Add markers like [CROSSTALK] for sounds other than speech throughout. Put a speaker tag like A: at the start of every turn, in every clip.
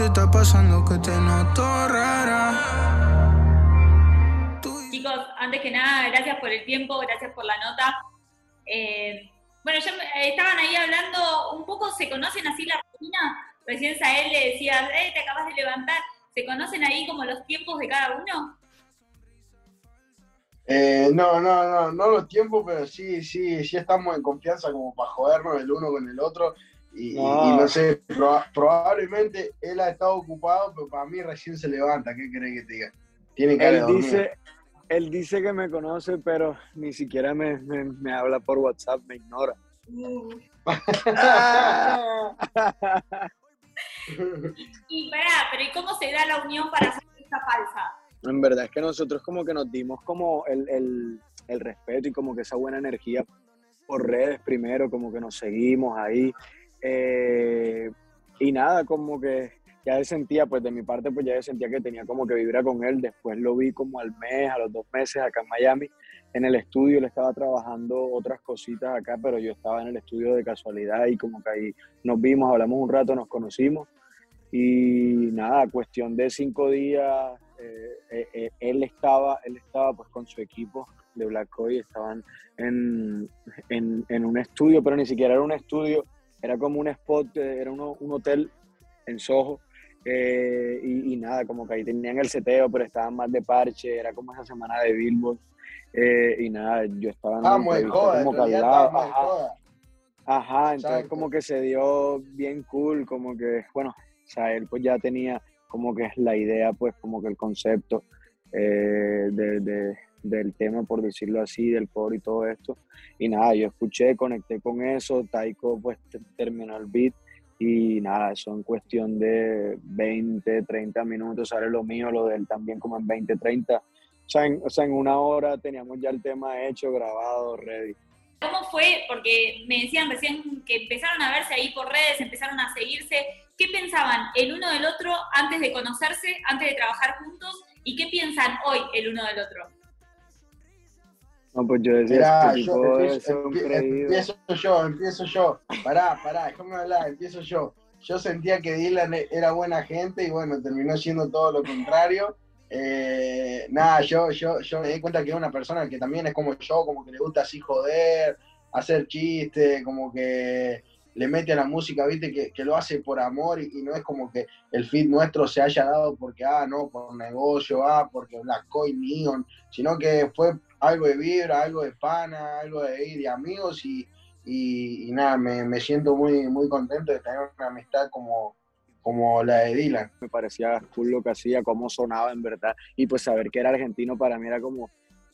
A: te está pasando que te noto rara?
B: Chicos, antes que nada, gracias por el tiempo, gracias por la nota. Eh, bueno, ya estaban ahí hablando, un poco se conocen así la rutina. Recién a él le decías, eh, te acabas de levantar. ¿Se conocen ahí como los tiempos de cada uno?
C: Eh, no, no, no, no los tiempos, pero sí, sí, sí estamos en confianza como para jodernos el uno con el otro. Y no, sé, probablemente él ha estado ocupado, pero para mí recién se levanta. ¿Qué crees que te diga?
D: Tiene que él dice, él dice que me conoce, pero ni siquiera me, me, habla por WhatsApp, me ignora. [LAUGHS]
B: y pará, pero ¿y cómo se da la unión para hacer esta falsa?
D: En verdad es que nosotros como que nos dimos como el, el, el respeto y como que esa buena energía por redes primero, como que nos seguimos ahí. Eh, y nada, como que ya sentía, pues de mi parte, pues ya sentía que tenía como que vibra con él. Después lo vi como al mes, a los dos meses acá en Miami, en el estudio. Él estaba trabajando otras cositas acá, pero yo estaba en el estudio de casualidad y como que ahí nos vimos, hablamos un rato, nos conocimos. Y nada, cuestión de cinco días, eh, eh, él, estaba, él estaba pues con su equipo de Black Coy, estaban en, en, en un estudio, pero ni siquiera era un estudio era como un spot, eh, era un hotel en Soho. Eh, y, nada, como que ahí tenían el seteo, pero estaban más de parche, era como esa semana de Billboard. Eh, y nada, yo estaba en
C: ah, como que
D: ajá, ajá, entonces como que se dio bien cool, como que, bueno, o sea, él pues ya tenía como que la idea, pues como que el concepto de, de, del tema, por decirlo así, del coro y todo esto. Y nada, yo escuché, conecté con eso, Taiko pues terminó el beat y nada, eso en cuestión de 20, 30 minutos sale lo mío, lo de él también como en 20, 30. O sea, en, o sea, en una hora teníamos ya el tema hecho, grabado, ready.
B: ¿Cómo fue? Porque me decían recién que empezaron a verse ahí por redes, empezaron a seguirse. ¿Qué pensaban el uno del otro antes de conocerse, antes de trabajar juntos? ¿Y qué piensan hoy el uno del otro?
D: No, pues yo decía, que yo,
C: empiezo, empiezo, yo, empiezo yo. Pará, pará, déjame hablar, empiezo yo. Yo sentía que Dylan era buena gente y bueno, terminó siendo todo lo contrario. Eh, nada, yo, yo, yo me di cuenta que es una persona que también es como yo, como que le gusta así joder, hacer chistes, como que le mete a la música, viste, que, que lo hace por amor y, no es como que el fit nuestro se haya dado porque, ah, no, por negocio, ah, porque Black Neon, sino que fue algo de vibra, algo de pana, algo de de amigos y, y, nada, me, me, siento muy, muy contento de tener una amistad como, como la de Dylan.
D: Me parecía cool lo que hacía, cómo sonaba en verdad, y pues saber que era argentino para mí era como,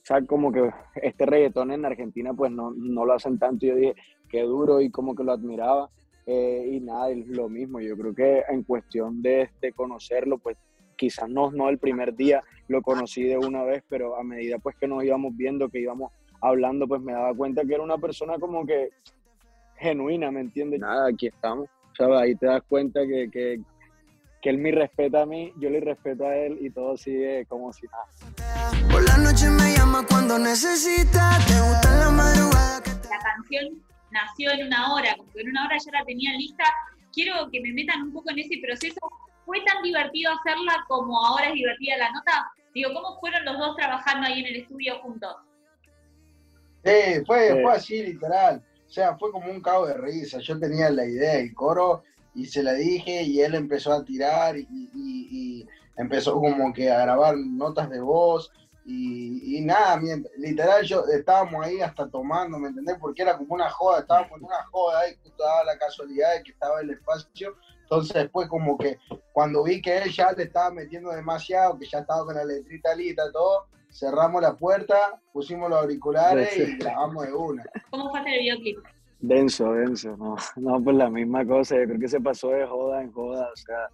D: sea, como que este reggaetón en Argentina pues no, no lo hacen tanto, yo dije, qué duro y como que lo admiraba. Eh, y nada, lo mismo, yo creo que en cuestión de, de conocerlo, pues quizás no, no el primer día lo conocí de una vez, pero a medida pues que nos íbamos viendo, que íbamos hablando, pues me daba cuenta que era una persona como que genuina, ¿me entiendes? Nada, aquí estamos. ¿sabes? Ahí te das cuenta que, que, que él me respeta a mí, yo le respeto a él y todo sigue como si nada. Por la noche me llama cuando necesita, te gusta la madrugada.
B: La canción nació en una hora, como que en una hora ya la tenía lista. Quiero que me metan un poco en ese proceso ¿Fue tan divertido hacerla como ahora es divertida la nota? Digo, ¿cómo fueron los dos trabajando ahí en el estudio juntos?
C: Sí, fue, fue así, literal. O sea, fue como un cabo de risa. Yo tenía la idea del coro y se la dije y él empezó a tirar y, empezó como que a grabar notas de voz y, nada, literal yo estábamos ahí hasta tomando, ¿me entendés? Porque era como una joda, estábamos en una joda y justo daba la casualidad de que estaba el espacio entonces después como que cuando vi que él ya le estaba metiendo demasiado, que ya estaba con la letrita lista, todo, cerramos la puerta, pusimos los auriculares y grabamos de una.
B: ¿Cómo fue el videoclip?
D: Denso, denso, no, no, pues la misma cosa, yo creo que se pasó de joda en joda, o sea,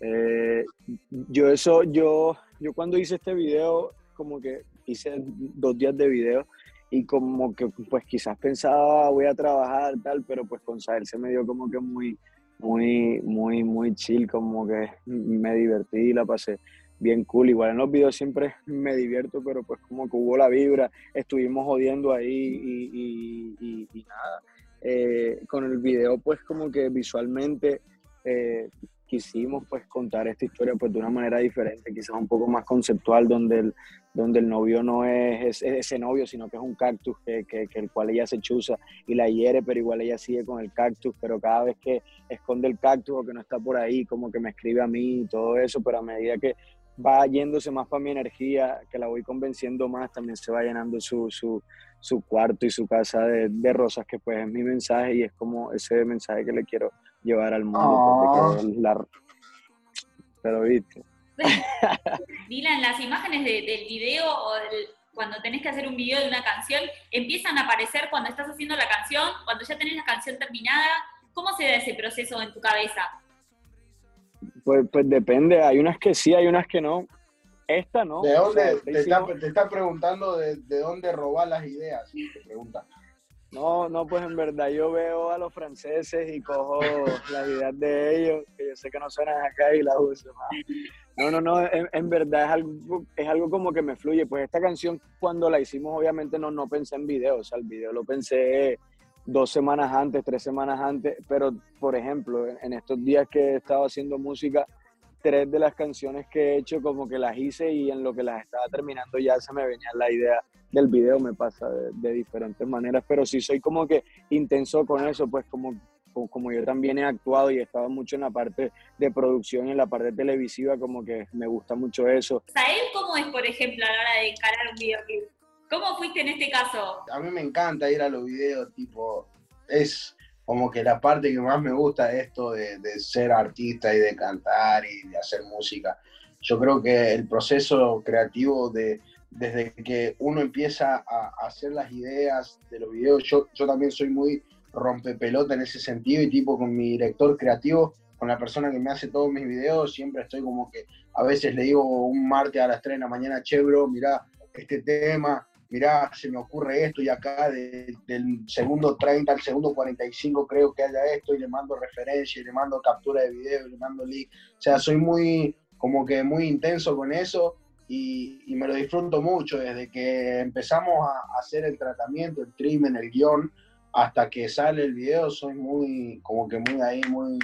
D: eh, yo eso, yo, yo cuando hice este video, como que hice dos días de video y como que pues quizás pensaba voy a trabajar tal, pero pues con Sael se me dio como que muy, muy, muy, muy chill, como que me divertí y la pasé bien cool. Igual en los videos siempre me divierto, pero pues como que hubo la vibra, estuvimos jodiendo ahí y, y, nada. Eh, con el video pues como que visualmente, eh, quisimos pues contar esta historia pues de una manera diferente, quizás un poco más conceptual, donde el, donde el novio no es, ese novio, sino que es un cactus que, el cual ella se chuza y la hiere, pero igual ella sigue con el cactus, pero cada vez que esconde el cactus o que no está por ahí, como que me escribe a mí y todo eso, pero a medida que va yéndose más para mi energía, que la voy convenciendo más, también se va llenando su, su, su cuarto y su casa de, de, rosas, que pues es mi mensaje y es como ese mensaje que le quiero llevar al mundo. Porque ah. la... Pero viste. [LAUGHS]
B: Dylan, las imágenes del video o cuando tenés que hacer un video de una canción, empiezan a aparecer cuando estás haciendo la canción, cuando ya tenés la canción terminada. ¿Cómo se da ese proceso en tu cabeza?
D: Pues, pues depende, hay unas que sí, hay unas que no. Esta no.
C: ¿De dónde? te, está, preguntando de, de, dónde robar las ideas, te pregunta.
D: No, no, pues en verdad yo veo a los franceses y cojo las ideas de ellos, que yo sé que no suenan acá y las uso. No, no, no, en, verdad es algo, es algo como que me fluye. Pues esta canción cuando la hicimos obviamente no, no pensé en video, o sea, el video lo pensé dos semanas antes, tres semanas antes, pero por ejemplo, en estos días que he estado haciendo música, tres de las canciones que he hecho como que las hice y en lo que las estaba terminando ya se me venía la idea del video, me pasa de, diferentes maneras, pero sí soy como que intenso con eso, pues como, como, yo también he actuado y he estado mucho en la parte de producción y en la parte televisiva, como que me gusta mucho eso.
B: ¿Sael cómo es, por ejemplo, a la hora de encarar un videoclip? ¿Cómo fuiste en este caso?
C: A mí me encanta ir a los videos, tipo, es como que la parte que más me gusta es esto de, ser artista y de cantar y de hacer música. Yo creo que el proceso creativo de desde que uno empieza a, hacer las ideas de los videos, yo, yo también soy muy rompepelota en ese sentido y tipo con mi director creativo, con la persona que me hace todos mis videos, siempre estoy como que a veces le digo un martes a las 3 de la mañana, che bro, mirá este tema, mirá, se me ocurre esto y acá del segundo 30 al segundo 45 creo que haya esto y le mando referencia y le mando captura de video y le mando link. O sea, soy muy, como que muy intenso con eso y, me lo disfruto mucho desde que empezamos a, hacer el tratamiento, el trim el guion, hasta que sale el video, soy muy, como que muy ahí, muy,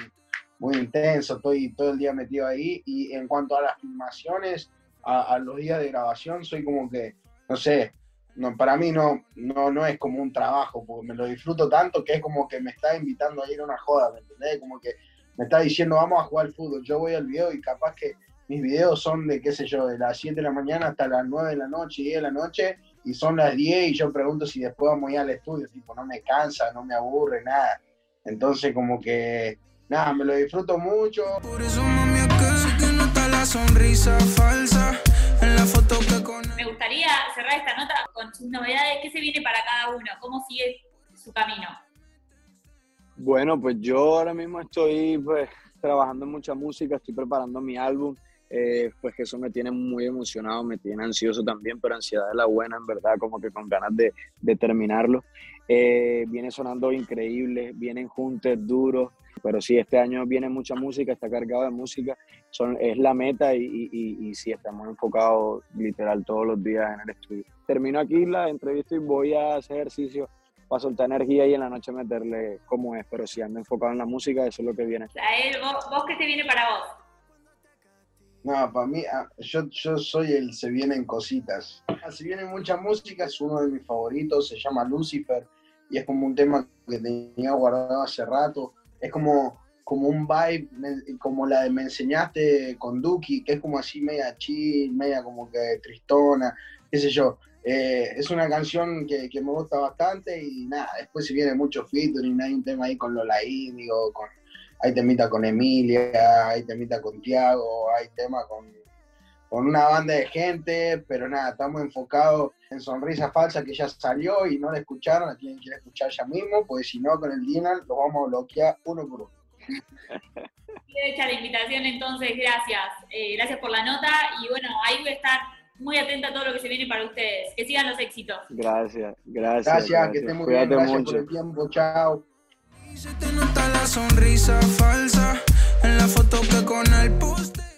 C: muy intenso, estoy todo el día metido ahí y en cuanto a las filmaciones, a los días de grabación, soy como que, no sé, no, para mí no, no, no es como un trabajo, porque me lo disfruto tanto que es como que me está invitando a ir a una joda, ¿me entendés? Como que me está diciendo, vamos a jugar al fútbol. Yo voy al video y capaz que mis videos son de, qué sé yo, de las 7 de la mañana hasta las 9 de la noche, 10 de la noche, y son las 10 y yo pregunto si después vamos a ir al estudio, tipo, no me cansa, no me aburre, nada. Entonces, como que, nada, me lo disfruto mucho. Por eso, mami, que no está la sonrisa falsa.
B: Me gustaría cerrar esta nota con sus novedades. ¿Qué se viene para cada uno? ¿Cómo sigue su camino?
D: Bueno, pues yo ahora mismo estoy pues, trabajando en mucha música, estoy preparando mi álbum. Eh, pues que eso me tiene muy emocionado, me tiene ansioso también, pero ansiedad es la buena, en verdad, como que con ganas de, de terminarlo. Eh, viene sonando increíble, vienen juntos duros, pero sí, este año viene mucha música, está cargado de música, son, es la meta y, y, y, sí, estamos enfocados literal todos los días en el estudio. Termino aquí la entrevista y voy a hacer ejercicio para soltar energía y en la noche meterle como es, pero si ando enfocado en la música, eso es lo que viene.
B: ¿vos, vos qué te viene para vos?
C: No, para mí, ah, yo, yo soy el Se Vienen Cositas. Se viene mucha música, es uno de mis favoritos, se llama Lucifer y es como un tema que tenía guardado hace rato es como, como un vibe, como la de Me Enseñaste con Duki, que es como así media chill, media como que tristona, qué sé yo. Eh, es una canción que, me gusta bastante y nada, después si viene mucho featuring, hay un tema ahí con Lola Índigo, con, hay temita con Emilia, hay temita con Tiago, hay tema con, con una banda de gente, pero nada, estamos enfocados en Sonrisa Falsa que ya salió y no la escucharon, a quien quiere escuchar ya mismo, pues si no, con el Dinan lo vamos a bloquear uno por uno. [LAUGHS]
B: Quiero echar la invitación, entonces, gracias. Eh, gracias por la nota y bueno, ahí voy a estar muy atenta a todo lo que se viene para ustedes. Que sigan los éxitos.
D: Gracias, gracias.
C: Gracias, que estén muy bien. Gracias por el tiempo. Chao. Se te nota la sonrisa falsa en la foto que con el poste.